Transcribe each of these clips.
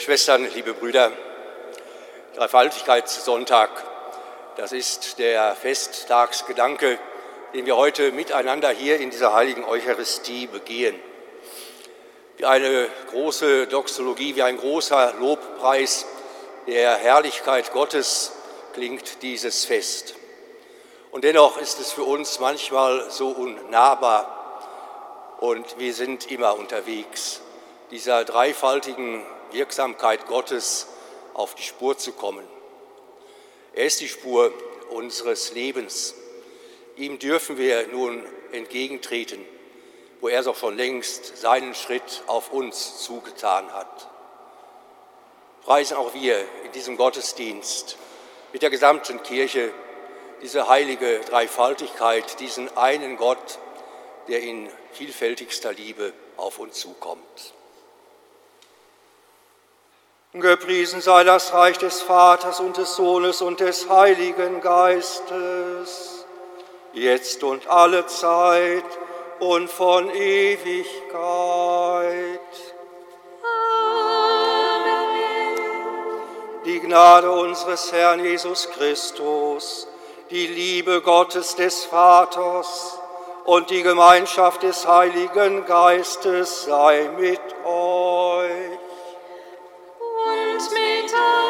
Schwestern, liebe Brüder, Dreifaltigkeitssonntag, das ist der Festtagsgedanke, den wir heute miteinander hier in dieser heiligen Eucharistie begehen. Wie eine große Doxologie, wie ein großer Lobpreis der Herrlichkeit Gottes klingt dieses Fest. Und dennoch ist es für uns manchmal so unnahbar und wir sind immer unterwegs, dieser dreifaltigen Wirksamkeit Gottes auf die Spur zu kommen. Er ist die Spur unseres Lebens. Ihm dürfen wir nun entgegentreten, wo er doch schon längst seinen Schritt auf uns zugetan hat. Preisen auch wir in diesem Gottesdienst mit der gesamten Kirche diese heilige Dreifaltigkeit, diesen einen Gott, der in vielfältigster Liebe auf uns zukommt. Gepriesen sei das Reich des Vaters und des Sohnes und des Heiligen Geistes, jetzt und alle Zeit und von Ewigkeit. Amen. Die Gnade unseres Herrn Jesus Christus, die Liebe Gottes des Vaters und die Gemeinschaft des Heiligen Geistes sei mit euch. Satan.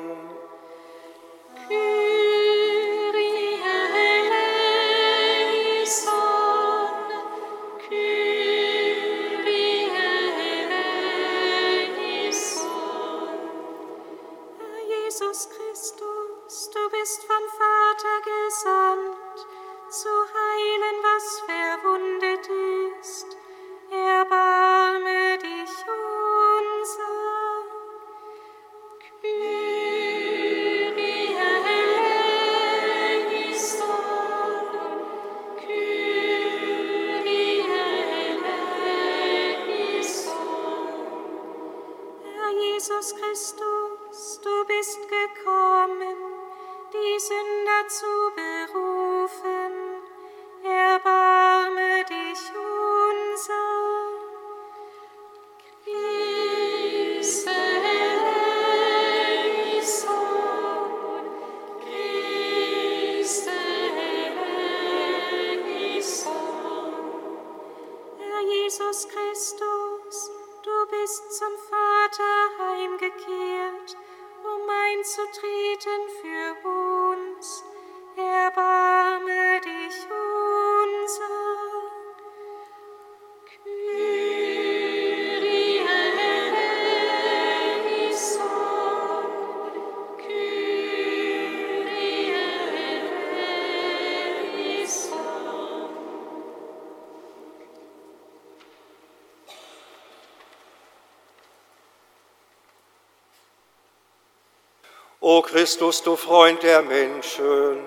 O Christus, du Freund der Menschen,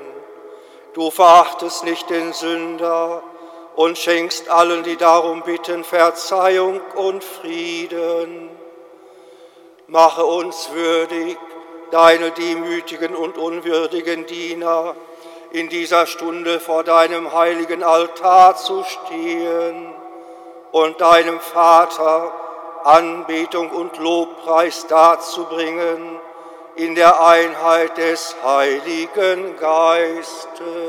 Du verachtest nicht den Sünder und schenkst allen, die darum bitten, Verzeihung und Frieden. Mache uns würdig, deine demütigen und unwürdigen Diener, in dieser Stunde vor deinem heiligen Altar zu stehen und deinem Vater Anbetung und Lobpreis darzubringen in der Einheit des Heiligen Geistes.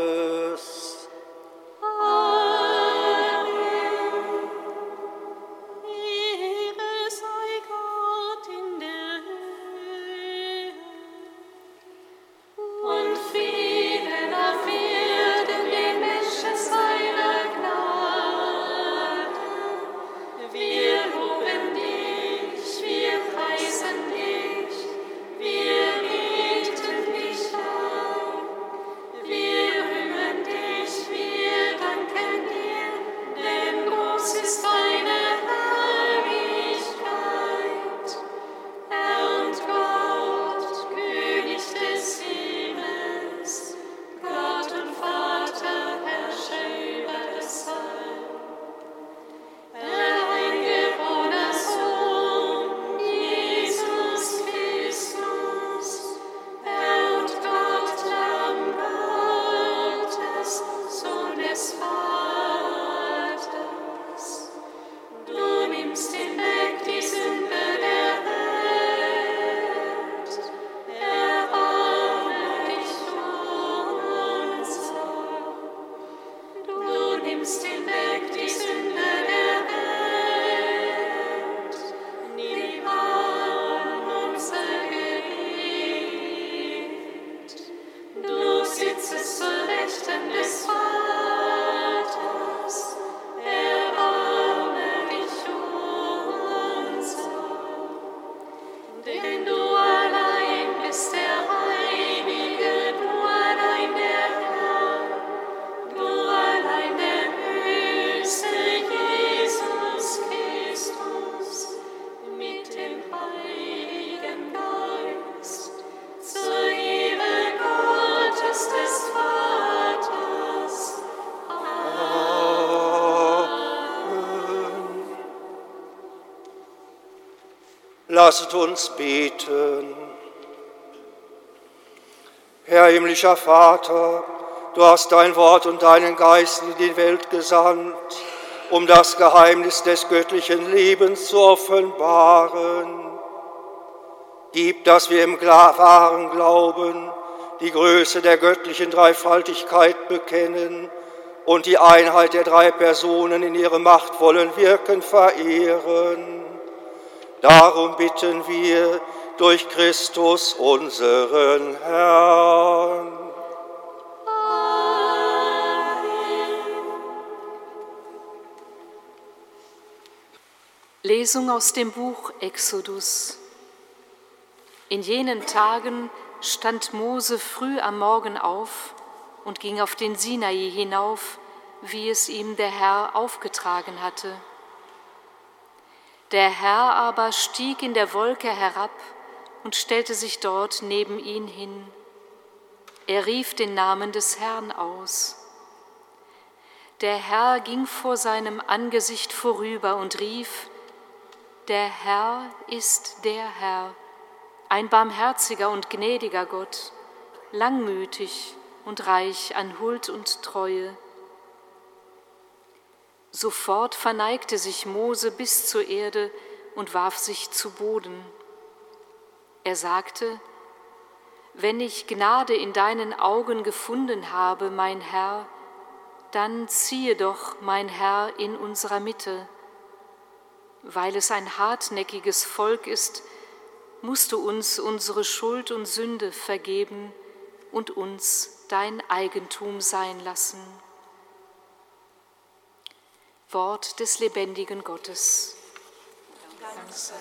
Lasset uns beten. Herr himmlischer Vater, du hast dein Wort und deinen Geist in die Welt gesandt, um das Geheimnis des göttlichen Lebens zu offenbaren. Gib, dass wir im wahren Glauben die Größe der göttlichen Dreifaltigkeit bekennen und die Einheit der drei Personen in ihrem machtvollen Wirken verehren Darum bitten wir durch Christus unseren Herrn. Lesung aus dem Buch Exodus. In jenen Tagen stand Mose früh am Morgen auf und ging auf den Sinai hinauf, wie es ihm der Herr aufgetragen hatte. Der Herr aber stieg in der Wolke herab und stellte sich dort neben ihn hin. Er rief den Namen des Herrn aus. Der Herr ging vor seinem Angesicht vorüber und rief, Der Herr ist der Herr, ein barmherziger und gnädiger Gott, langmütig und reich an Huld und Treue Sofort verneigte sich Mose bis zur Erde und warf sich zu Boden. Er sagte, wenn ich Gnade in deinen Augen gefunden habe, mein Herr, dann ziehe doch, mein Herr, in unserer Mitte. Weil es ein hartnäckiges Volk ist, musst du uns unsere Schuld und Sünde vergeben und uns dein Eigentum sein lassen. Wort des lebendigen Gottes. Dank sei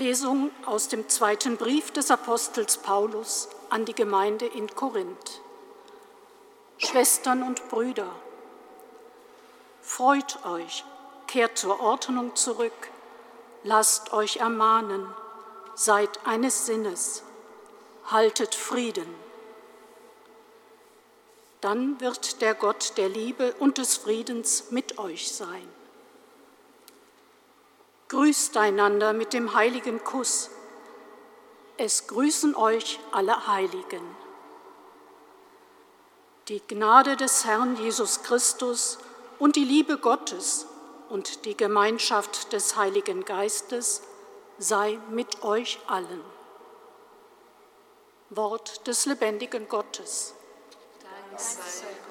Lesung aus dem zweiten Brief des Apostels Paulus an die Gemeinde in Korinth. Schwestern und Brüder, freut euch, kehrt zur Ordnung zurück, lasst euch ermahnen, seid eines Sinnes, haltet Frieden. Dann wird der Gott der Liebe und des Friedens mit euch sein. Grüßt einander mit dem heiligen Kuss. Es grüßen euch alle Heiligen. Die Gnade des Herrn Jesus Christus und die Liebe Gottes und die Gemeinschaft des Heiligen Geistes sei mit euch allen. Wort des lebendigen Gottes. Dank sei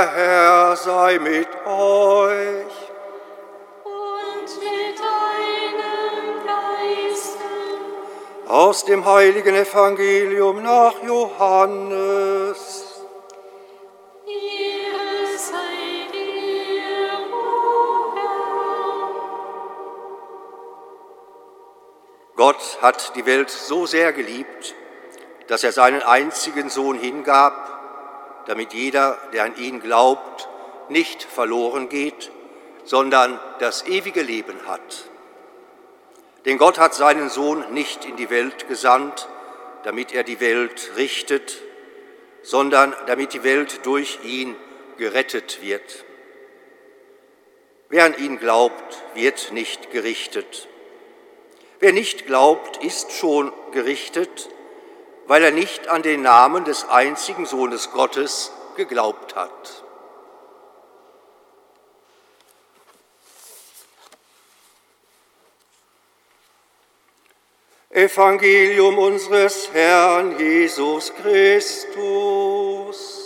Der Herr sei mit euch. Und mit deinem Geiste. Aus dem heiligen Evangelium nach Johannes. Gott hat die Welt so sehr geliebt, dass er seinen einzigen Sohn hingab, damit jeder, der an ihn glaubt, nicht verloren geht, sondern das ewige Leben hat. Denn Gott hat seinen Sohn nicht in die Welt gesandt, damit er die Welt richtet, sondern damit die Welt durch ihn gerettet wird. Wer an ihn glaubt, wird nicht gerichtet. Wer nicht glaubt, ist schon gerichtet, weil er nicht an den Namen des einzigen Sohnes Gottes geglaubt hat. Evangelium unseres Herrn Jesus Christus.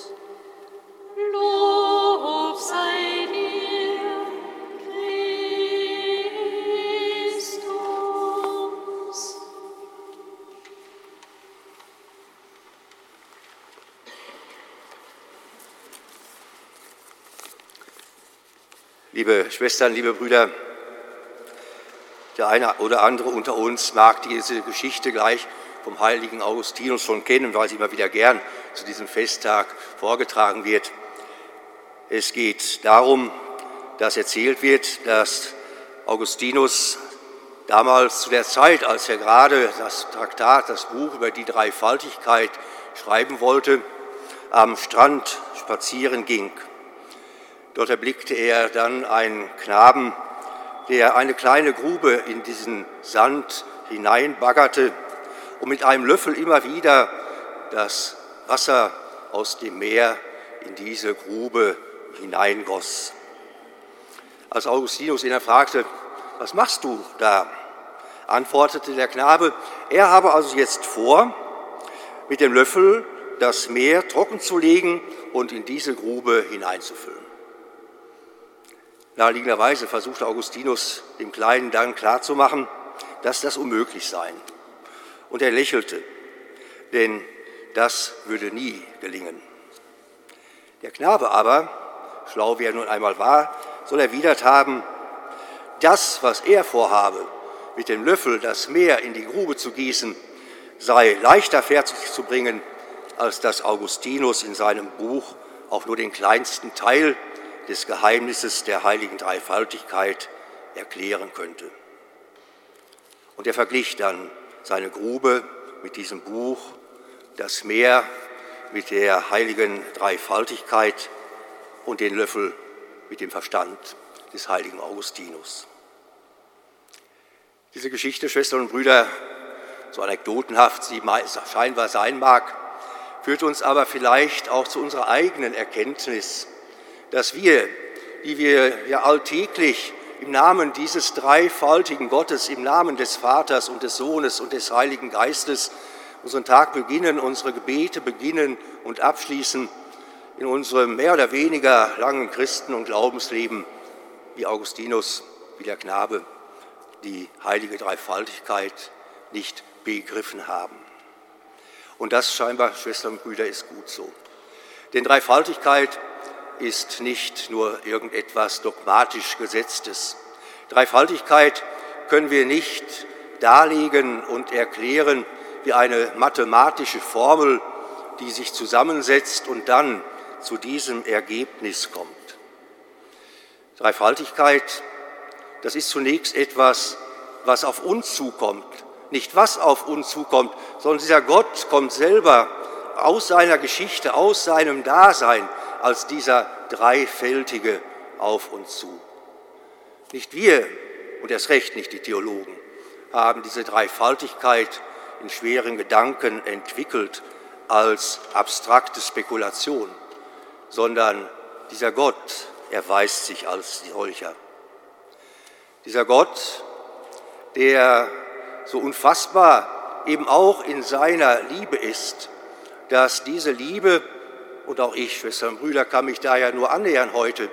Liebe Schwestern, liebe Brüder, der eine oder andere unter uns mag diese Geschichte gleich vom heiligen Augustinus schon kennen, weil sie immer wieder gern zu diesem Festtag vorgetragen wird. Es geht darum, dass erzählt wird, dass Augustinus damals zu der Zeit, als er gerade das Traktat, das Buch über die Dreifaltigkeit schreiben wollte, am Strand spazieren ging. Dort erblickte er dann einen Knaben, der eine kleine Grube in diesen Sand hineinbaggerte und mit einem Löffel immer wieder das Wasser aus dem Meer in diese Grube hineingoss. Als Augustinus ihn fragte, was machst du da? antwortete der Knabe, er habe also jetzt vor, mit dem Löffel das Meer trocken zu legen und in diese Grube hineinzufüllen. Naheliegenderweise versuchte Augustinus dem Kleinen dann klarzumachen, dass das unmöglich sei. Und er lächelte, denn das würde nie gelingen. Der Knabe aber, schlau wie er nun einmal war, soll erwidert haben, das, was er vorhabe, mit dem Löffel das Meer in die Grube zu gießen, sei leichter fertig zu bringen, als dass Augustinus in seinem Buch auch nur den kleinsten Teil des Geheimnisses der heiligen Dreifaltigkeit erklären könnte. Und er verglich dann seine Grube mit diesem Buch, das Meer mit der heiligen Dreifaltigkeit und den Löffel mit dem Verstand des heiligen Augustinus. Diese Geschichte, Schwestern und Brüder, so anekdotenhaft sie scheinbar sein mag, führt uns aber vielleicht auch zu unserer eigenen Erkenntnis, dass wir, die wir ja alltäglich im Namen dieses dreifaltigen Gottes, im Namen des Vaters und des Sohnes und des Heiligen Geistes unseren Tag beginnen, unsere Gebete beginnen und abschließen, in unserem mehr oder weniger langen Christen- und Glaubensleben, wie Augustinus, wie der Knabe, die heilige Dreifaltigkeit nicht begriffen haben. Und das scheinbar, Schwestern und Brüder, ist gut so. Denn Dreifaltigkeit ist nicht nur irgendetwas dogmatisch Gesetztes. Dreifaltigkeit können wir nicht darlegen und erklären wie eine mathematische Formel, die sich zusammensetzt und dann zu diesem Ergebnis kommt. Dreifaltigkeit, das ist zunächst etwas, was auf uns zukommt. Nicht was auf uns zukommt, sondern dieser Gott kommt selber aus seiner Geschichte, aus seinem Dasein als dieser Dreifältige auf uns zu. Nicht wir und erst recht nicht die Theologen haben diese Dreifaltigkeit in schweren Gedanken entwickelt als abstrakte Spekulation, sondern dieser Gott erweist sich als solcher. Dieser Gott, der so unfassbar eben auch in seiner Liebe ist, dass diese Liebe, und auch ich, Schwestern und Brüder, kann mich da ja nur annähern heute,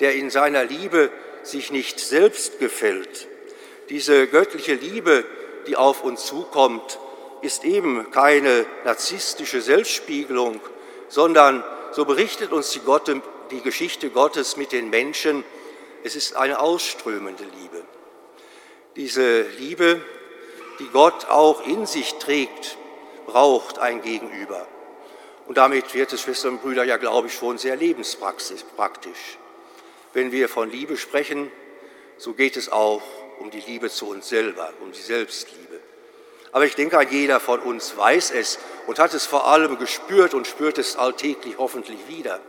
der in seiner Liebe sich nicht selbst gefällt. Diese göttliche Liebe, die auf uns zukommt, ist eben keine narzisstische Selbstspiegelung, sondern, so berichtet uns die, Gott, die Geschichte Gottes mit den Menschen, es ist eine ausströmende Liebe. Diese Liebe, die Gott auch in sich trägt, braucht ein Gegenüber. Und damit wird es, Schwestern und Brüder, ja, glaube ich, schon sehr lebenspraktisch. Wenn wir von Liebe sprechen, so geht es auch um die Liebe zu uns selber, um die Selbstliebe. Aber ich denke, jeder von uns weiß es und hat es vor allem gespürt und spürt es alltäglich hoffentlich wieder.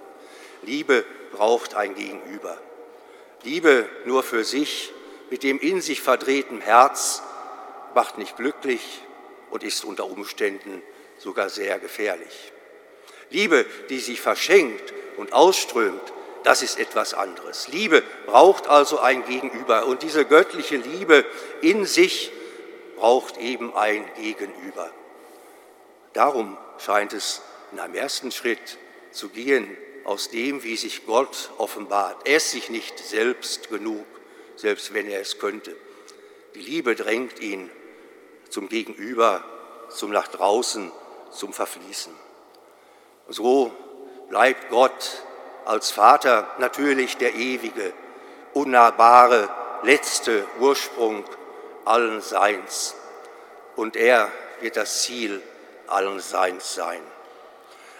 Liebe braucht ein Gegenüber. Liebe nur für sich, mit dem in sich verdrehten Herz, macht nicht glücklich und ist unter Umständen sogar sehr gefährlich. Liebe, die sich verschenkt und ausströmt, das ist etwas anderes. Liebe braucht also ein Gegenüber und diese göttliche Liebe in sich braucht eben ein Gegenüber. Darum scheint es in einem ersten Schritt zu gehen, aus dem, wie sich Gott offenbart. Er ist sich nicht selbst genug, selbst wenn er es könnte. Die Liebe drängt ihn zum Gegenüber, zum nach draußen, zum Verfließen. So bleibt Gott als Vater natürlich der ewige, unnahbare, letzte Ursprung allen Seins. Und er wird das Ziel allen Seins sein.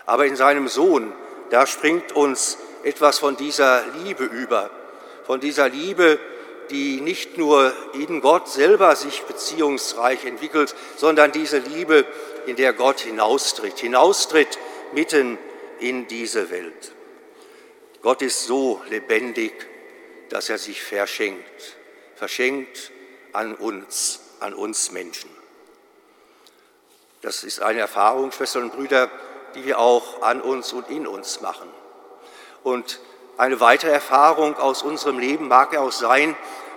Aber in seinem Sohn, da springt uns etwas von dieser Liebe über, von dieser Liebe, die nicht nur in Gott selber sich beziehungsreich entwickelt, sondern diese Liebe, in der Gott hinaustritt, hinaustritt mitten in diese Welt. Gott ist so lebendig, dass er sich verschenkt, verschenkt an uns, an uns Menschen. Das ist eine Erfahrung, Schwestern und Brüder, die wir auch an uns und in uns machen. Und eine weitere Erfahrung aus unserem Leben mag ja auch sein,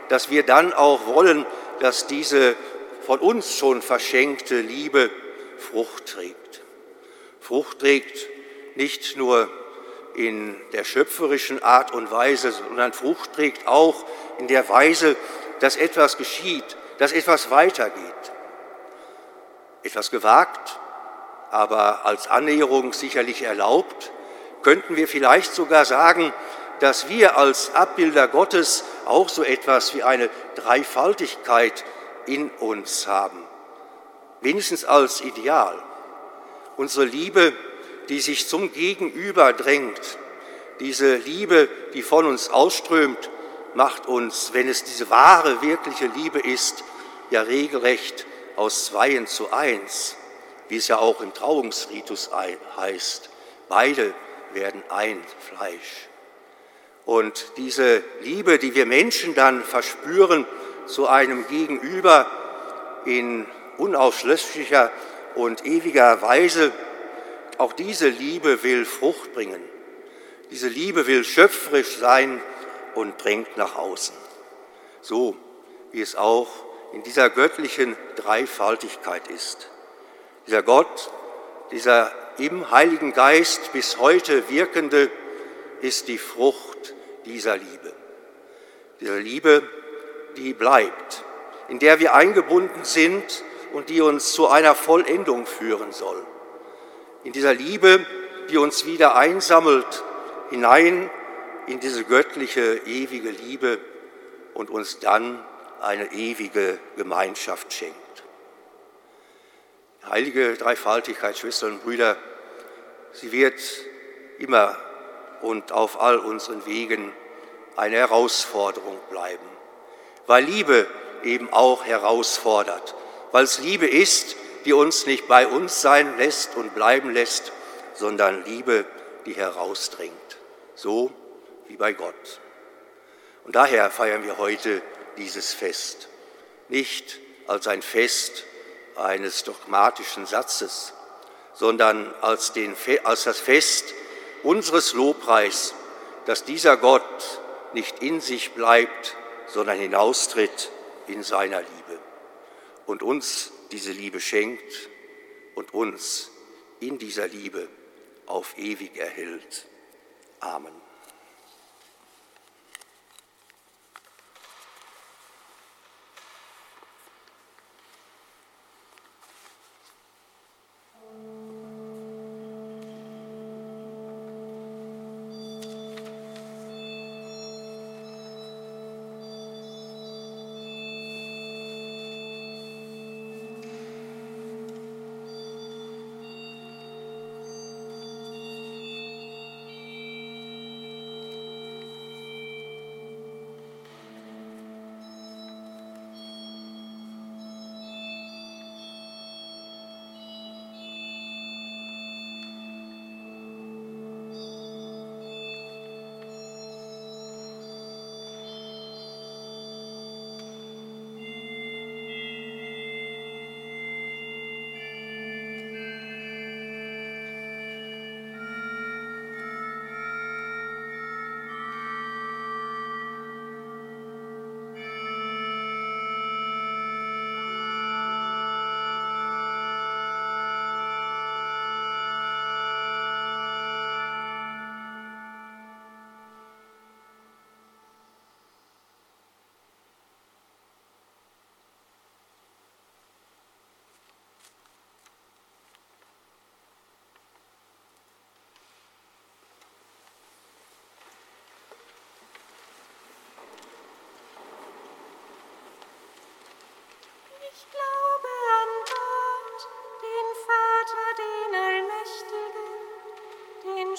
dass wir dann auch wollen, dass diese von uns schon verschenkte Liebe Frucht trägt. Frucht trägt nicht nur in der schöpferischen Art und Weise, sondern Frucht trägt auch in der Weise, dass etwas geschieht, dass etwas weitergeht. Etwas gewagt, aber als Annäherung sicherlich erlaubt, könnten wir vielleicht sogar sagen, dass wir als Abbilder Gottes auch so etwas wie eine Dreifaltigkeit in uns haben, wenigstens als Ideal. Unsere Liebe, die sich zum Gegenüber drängt, diese Liebe, die von uns ausströmt, macht uns, wenn es diese wahre, wirkliche Liebe ist, ja regelrecht aus Zweien zu eins, wie es ja auch im Trauungsritus heißt. Beide werden ein Fleisch. Und diese Liebe, die wir Menschen dann verspüren zu einem Gegenüber in unausschließlicher und ewiger Weise, auch diese Liebe will Frucht bringen. Diese Liebe will schöpferisch sein und drängt nach außen. So wie es auch in dieser göttlichen Dreifaltigkeit ist. Dieser Gott, dieser im Heiligen Geist bis heute wirkende ist die Frucht dieser Liebe. Dieser Liebe, die bleibt, in der wir eingebunden sind und die uns zu einer Vollendung führen soll. In dieser Liebe, die uns wieder einsammelt hinein in diese göttliche, ewige Liebe und uns dann eine ewige Gemeinschaft schenkt. Heilige Dreifaltigkeit, Schwestern und Brüder, sie wird immer und auf all unseren Wegen eine Herausforderung bleiben, weil Liebe eben auch herausfordert, weil es Liebe ist, die uns nicht bei uns sein lässt und bleiben lässt, sondern Liebe, die herausdringt, so wie bei Gott. Und daher feiern wir heute dieses Fest, nicht als ein Fest eines dogmatischen Satzes, sondern als, den, als das Fest unseres Lobpreis, dass dieser Gott nicht in sich bleibt, sondern hinaustritt in seiner Liebe und uns diese Liebe schenkt und uns in dieser Liebe auf ewig erhält. Amen.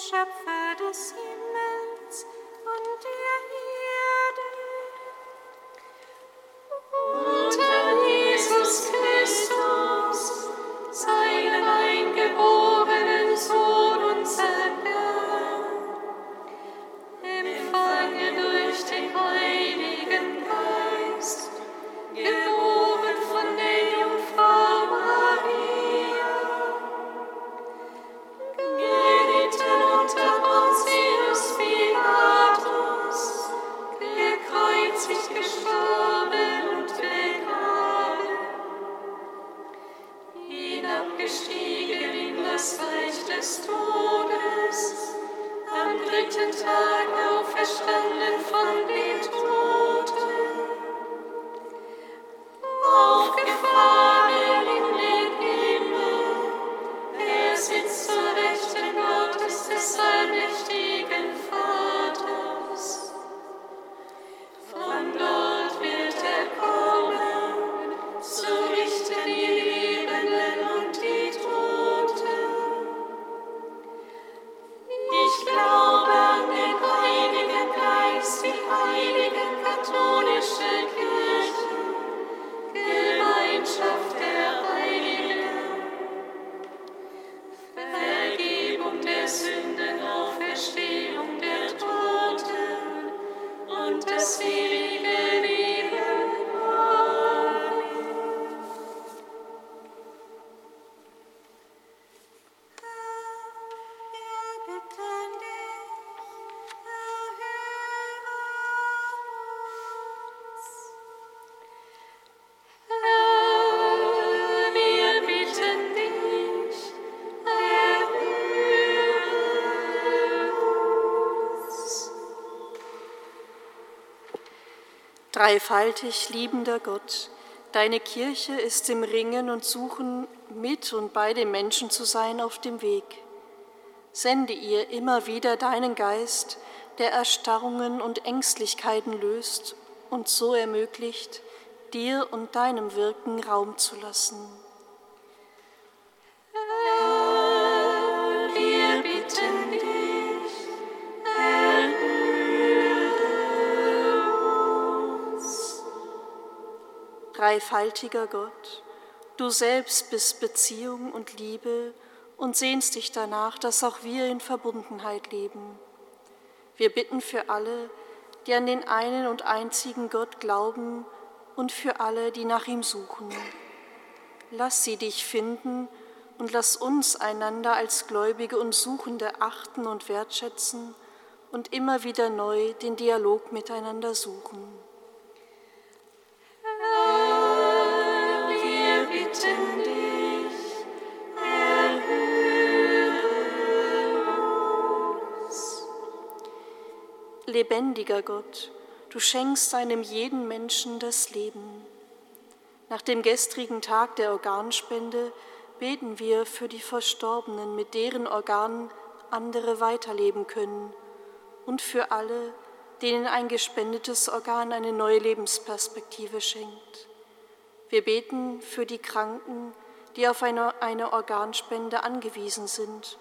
Schöpfer des Himmels Dreifaltig liebender Gott, deine Kirche ist im Ringen und Suchen mit und bei den Menschen zu sein auf dem Weg. Sende ihr immer wieder deinen Geist, der Erstarrungen und Ängstlichkeiten löst und so ermöglicht, dir und deinem Wirken Raum zu lassen. Dreifaltiger Gott, du selbst bist Beziehung und Liebe und sehnst dich danach, dass auch wir in Verbundenheit leben. Wir bitten für alle, die an den einen und einzigen Gott glauben und für alle, die nach ihm suchen. Lass sie dich finden und lass uns einander als Gläubige und Suchende achten und wertschätzen und immer wieder neu den Dialog miteinander suchen. Lebendiger Gott, du schenkst einem jeden Menschen das Leben. Nach dem gestrigen Tag der Organspende beten wir für die Verstorbenen, mit deren Organen andere weiterleben können und für alle, denen ein gespendetes Organ eine neue Lebensperspektive schenkt. Wir beten für die Kranken, die auf eine, eine Organspende angewiesen sind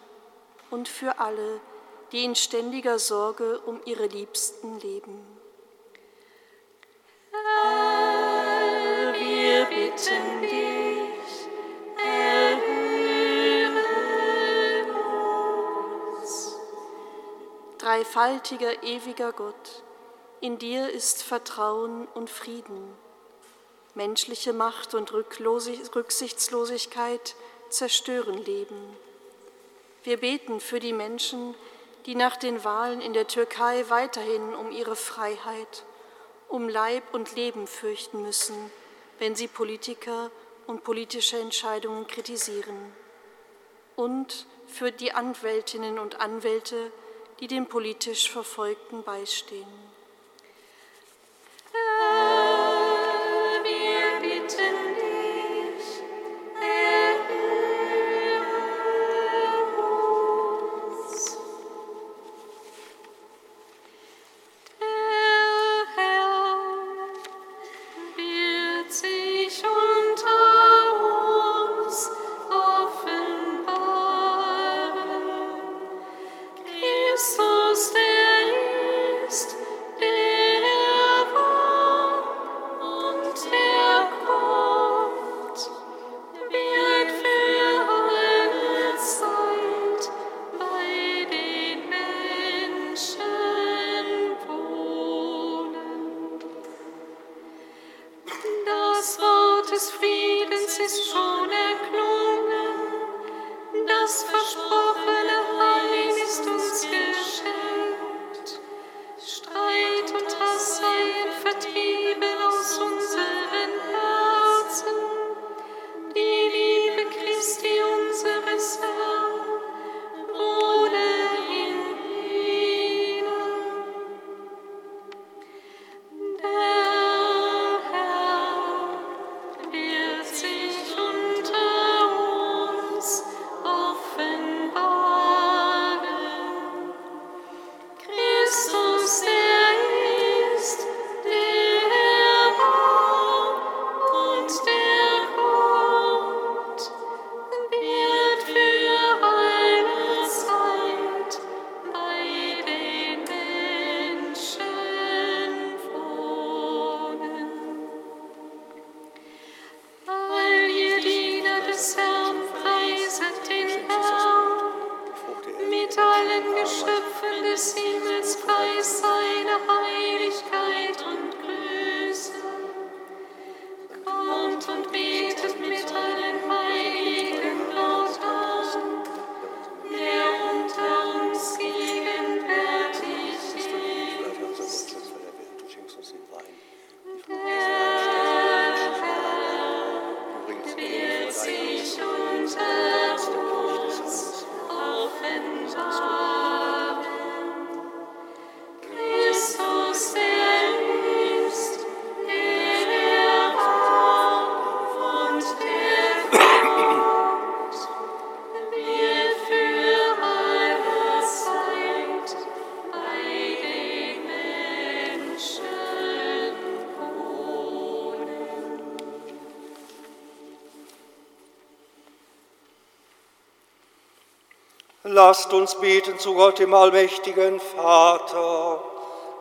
und für alle, die in ständiger Sorge um ihre Liebsten leben. Herr, wir bitten dich, erhöre uns. Dreifaltiger, ewiger Gott, in dir ist Vertrauen und Frieden. Menschliche Macht und Rücksichtslosigkeit zerstören Leben. Wir beten für die Menschen, die nach den Wahlen in der Türkei weiterhin um ihre Freiheit, um Leib und Leben fürchten müssen, wenn sie Politiker und politische Entscheidungen kritisieren. Und für die Anwältinnen und Anwälte, die den politisch Verfolgten beistehen. Lasst uns beten zu Gott, dem allmächtigen Vater,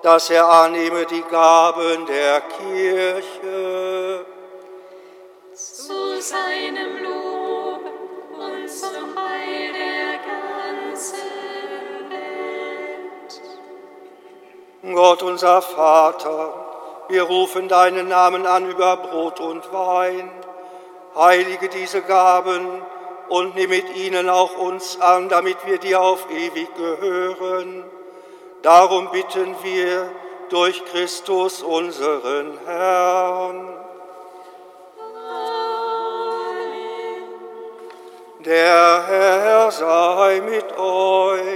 dass er annehme die Gaben der Kirche. Zu seinem Lob und zum Heil der ganzen Welt. Gott unser Vater, wir rufen deinen Namen an über Brot und Wein. Heilige diese Gaben und nimm mit ihnen auch uns an, damit wir dir auf ewig gehören. Darum bitten wir durch Christus unseren Herrn. Der Herr sei mit euch.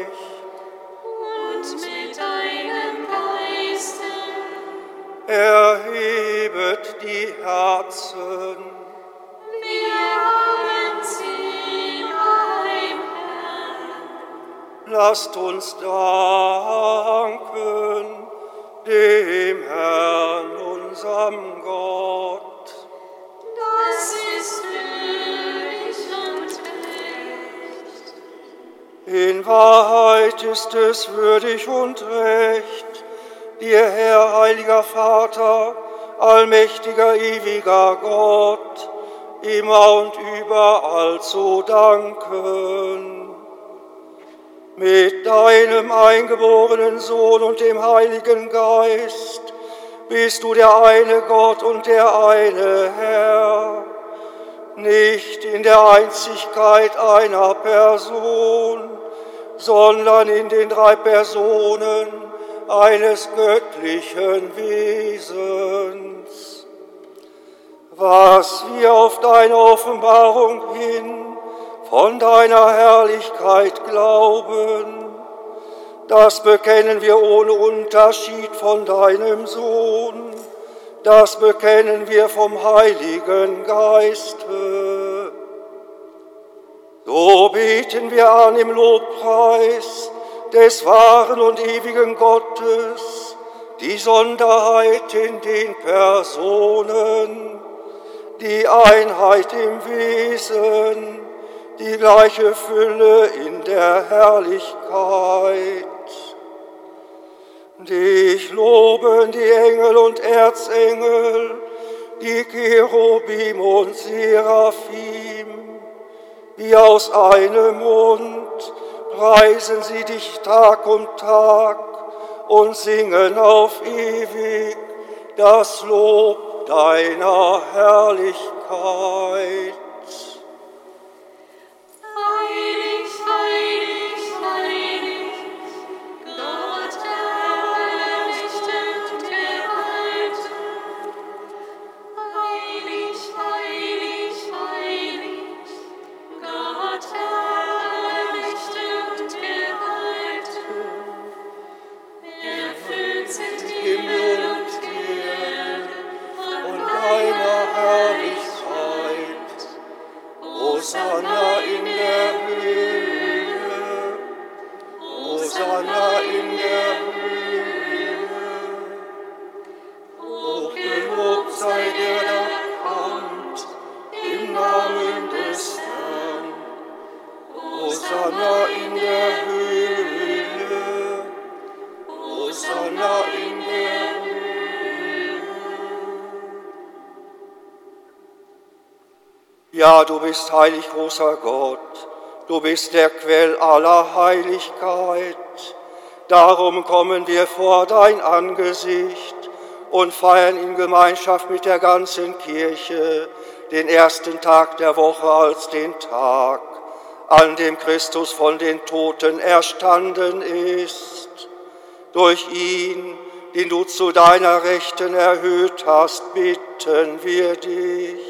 Lasst uns danken dem Herrn, unserem Gott. Das ist würdig und recht. In Wahrheit ist es würdig und recht, dir, Herr, heiliger Vater, allmächtiger, ewiger Gott, immer und überall zu danken. Mit deinem eingeborenen Sohn und dem Heiligen Geist bist du der eine Gott und der eine Herr, nicht in der Einzigkeit einer Person, sondern in den drei Personen eines göttlichen Wesens. Was wir auf deine Offenbarung hin von deiner Herrlichkeit glauben, das bekennen wir ohne Unterschied von deinem Sohn, das bekennen wir vom Heiligen Geiste. So beten wir an im Lobpreis des wahren und ewigen Gottes, die Sonderheit in den Personen, die Einheit im Wesen, die gleiche Fülle in der Herrlichkeit. Dich loben die Engel und Erzengel, die Cherubim und Seraphim, wie aus einem Mund preisen sie dich Tag und Tag und singen auf ewig das Lob deiner Herrlichkeit. Heilig, heilig, Du bist heilig, großer Gott, du bist der Quell aller Heiligkeit. Darum kommen wir vor dein Angesicht und feiern in Gemeinschaft mit der ganzen Kirche den ersten Tag der Woche als den Tag, an dem Christus von den Toten erstanden ist. Durch ihn, den du zu deiner Rechten erhöht hast, bitten wir dich.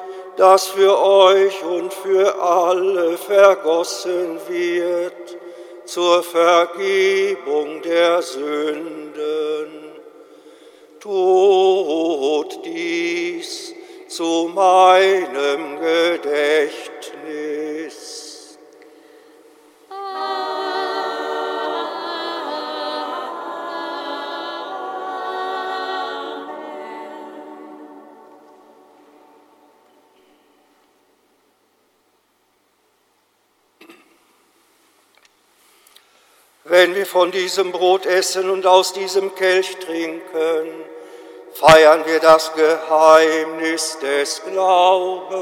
das für euch und für alle vergossen wird zur Vergebung der Sünden. Tut dies zu meinem Gedächtnis. Wenn wir von diesem Brot essen und aus diesem Kelch trinken, feiern wir das Geheimnis des Glaubens.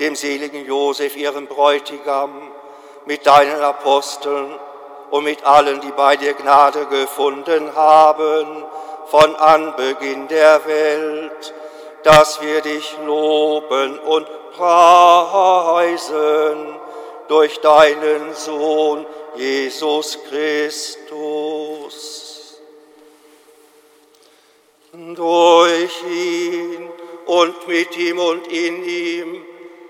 dem seligen Josef, ihrem Bräutigam, mit deinen Aposteln und mit allen, die bei dir Gnade gefunden haben, von Anbeginn der Welt, dass wir dich loben und preisen durch deinen Sohn, Jesus Christus. Durch ihn und mit ihm und in ihm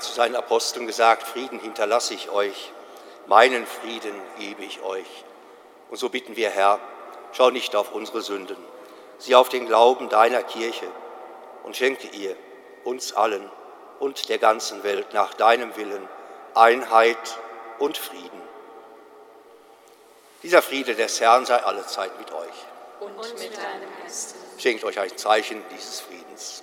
Hat zu seinen Aposteln gesagt, Frieden hinterlasse ich euch, meinen Frieden gebe ich euch. Und so bitten wir, Herr, schau nicht auf unsere Sünden, sieh auf den Glauben deiner Kirche und schenke ihr, uns allen und der ganzen Welt nach deinem Willen Einheit und Frieden. Dieser Friede des Herrn sei allezeit mit euch. Und mit deinem Geist. Schenkt euch ein Zeichen dieses Friedens.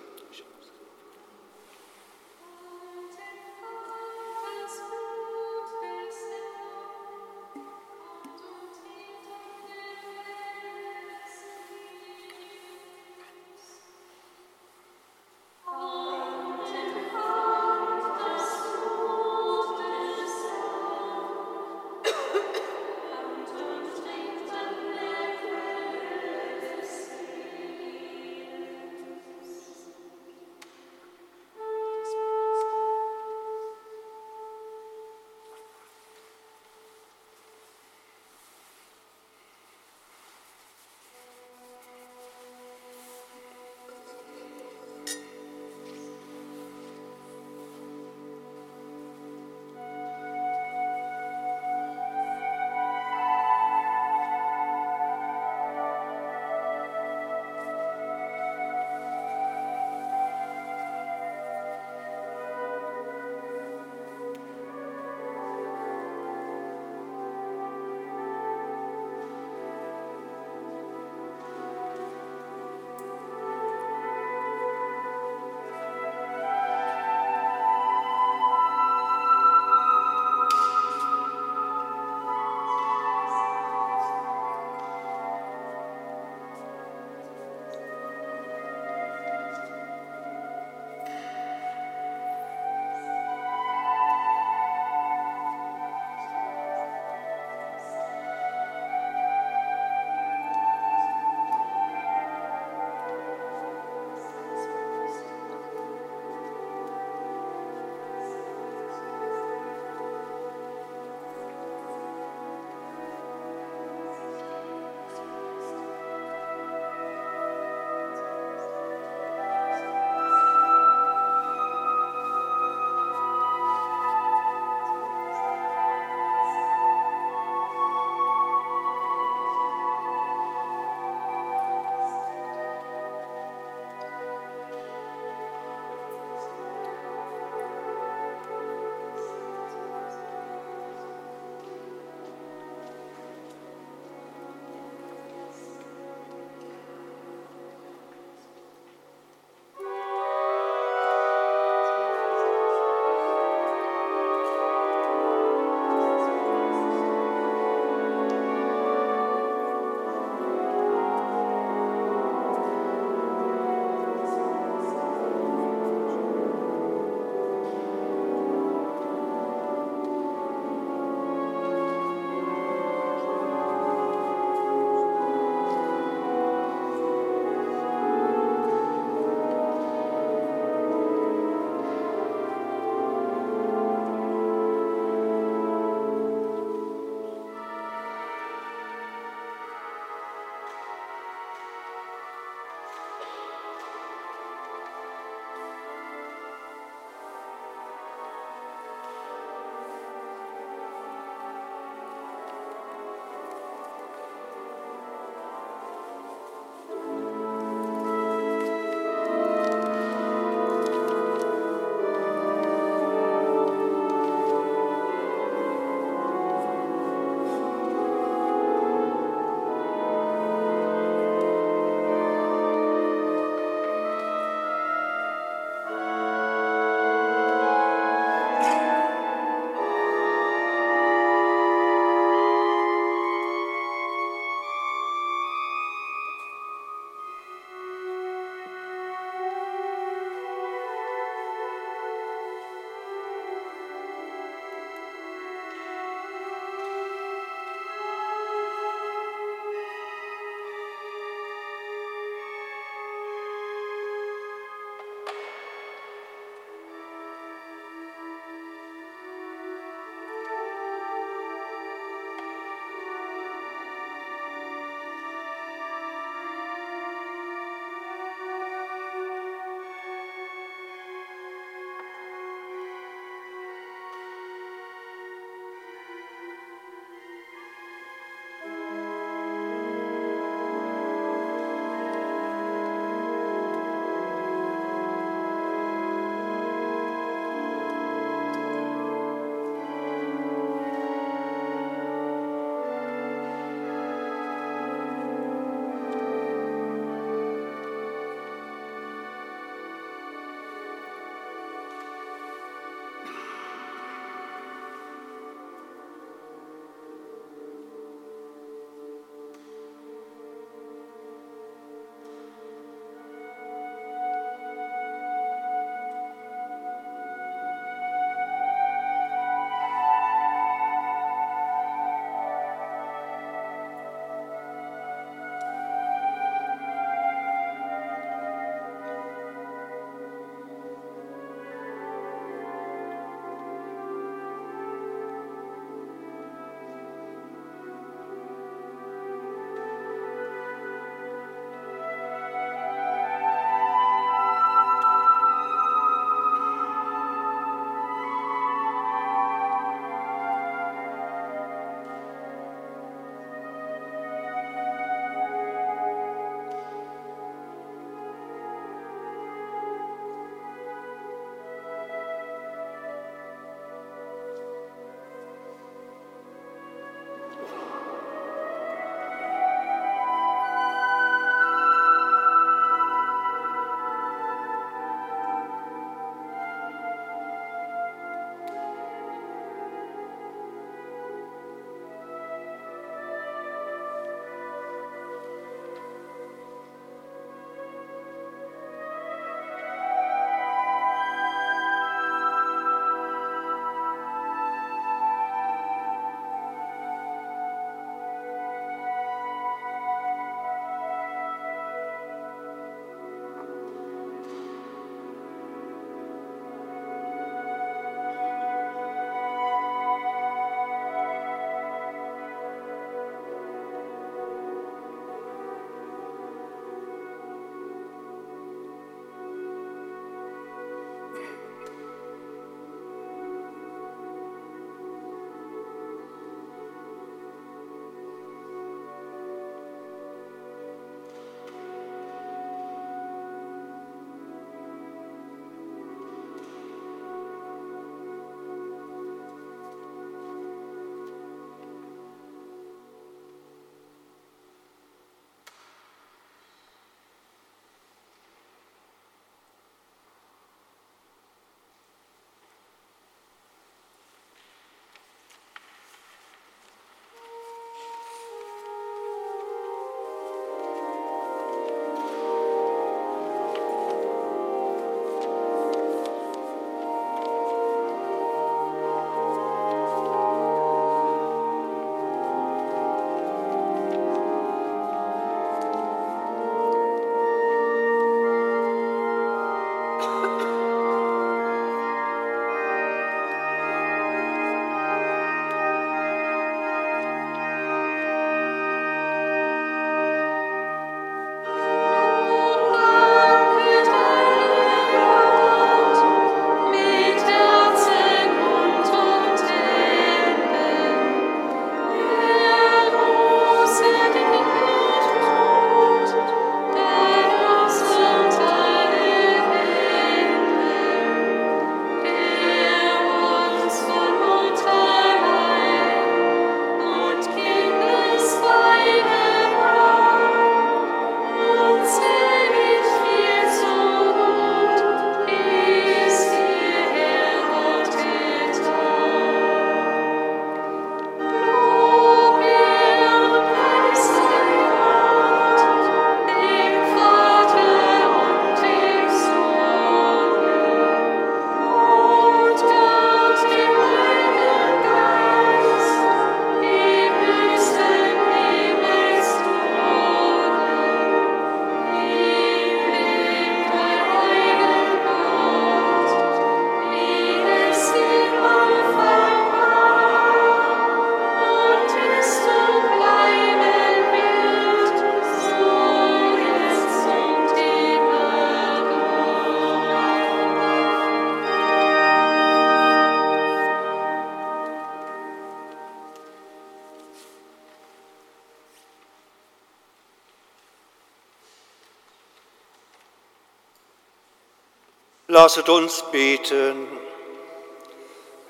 Lasset uns beten.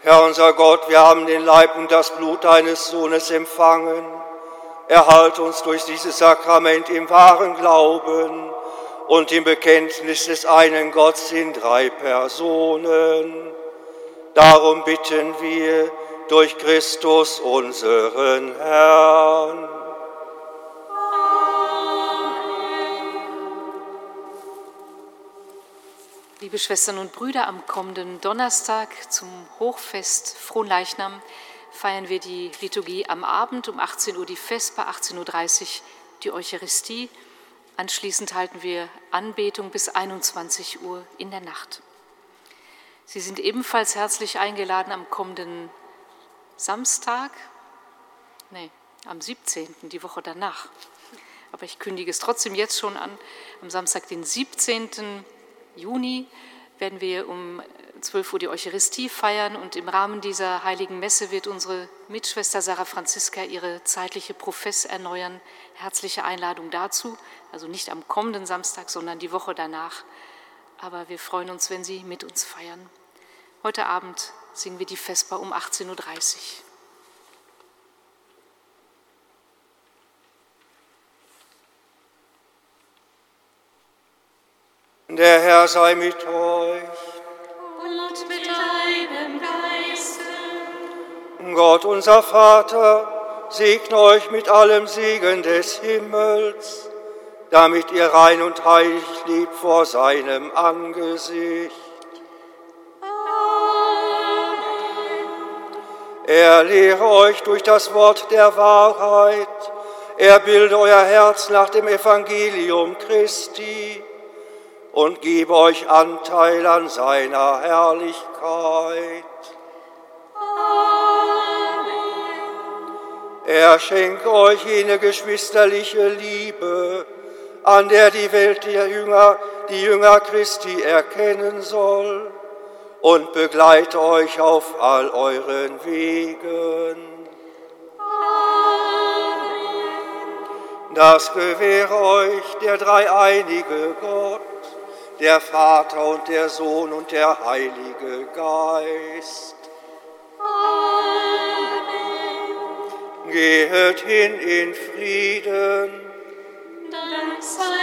Herr unser Gott, wir haben den Leib und das Blut deines Sohnes empfangen. Erhalt uns durch dieses Sakrament im wahren Glauben und im Bekenntnis des einen Gottes in drei Personen. Darum bitten wir durch Christus unseren Herrn. Liebe Schwestern und Brüder, am kommenden Donnerstag zum Hochfest Fronleichnam feiern wir die Liturgie am Abend um 18 Uhr die Vesper, 18.30 Uhr die Eucharistie. Anschließend halten wir Anbetung bis 21 Uhr in der Nacht. Sie sind ebenfalls herzlich eingeladen am kommenden Samstag, nee, am 17., die Woche danach. Aber ich kündige es trotzdem jetzt schon an, am Samstag, den 17. Juni werden wir um 12 Uhr die Eucharistie feiern und im Rahmen dieser heiligen Messe wird unsere Mitschwester Sarah Franziska ihre zeitliche Profess erneuern. Herzliche Einladung dazu, also nicht am kommenden Samstag, sondern die Woche danach. Aber wir freuen uns, wenn Sie mit uns feiern. Heute Abend singen wir die Vesper um 18.30 Uhr. Der Herr sei mit euch. Und mit deinem Geiste. Gott unser Vater, segne euch mit allem Segen des Himmels, damit ihr rein und heilig lebt vor seinem Angesicht. Er lehre euch durch das Wort der Wahrheit, er bilde euer Herz nach dem Evangelium Christi und gebe euch Anteil an seiner Herrlichkeit. Er schenke euch jene geschwisterliche Liebe, an der die Welt der Jünger, die Jünger Christi erkennen soll und begleite euch auf all euren Wegen. Das gewähre euch der dreieinige Gott, der Vater und der Sohn und der Heilige Geist. Gehet hin in Frieden. Dank sei.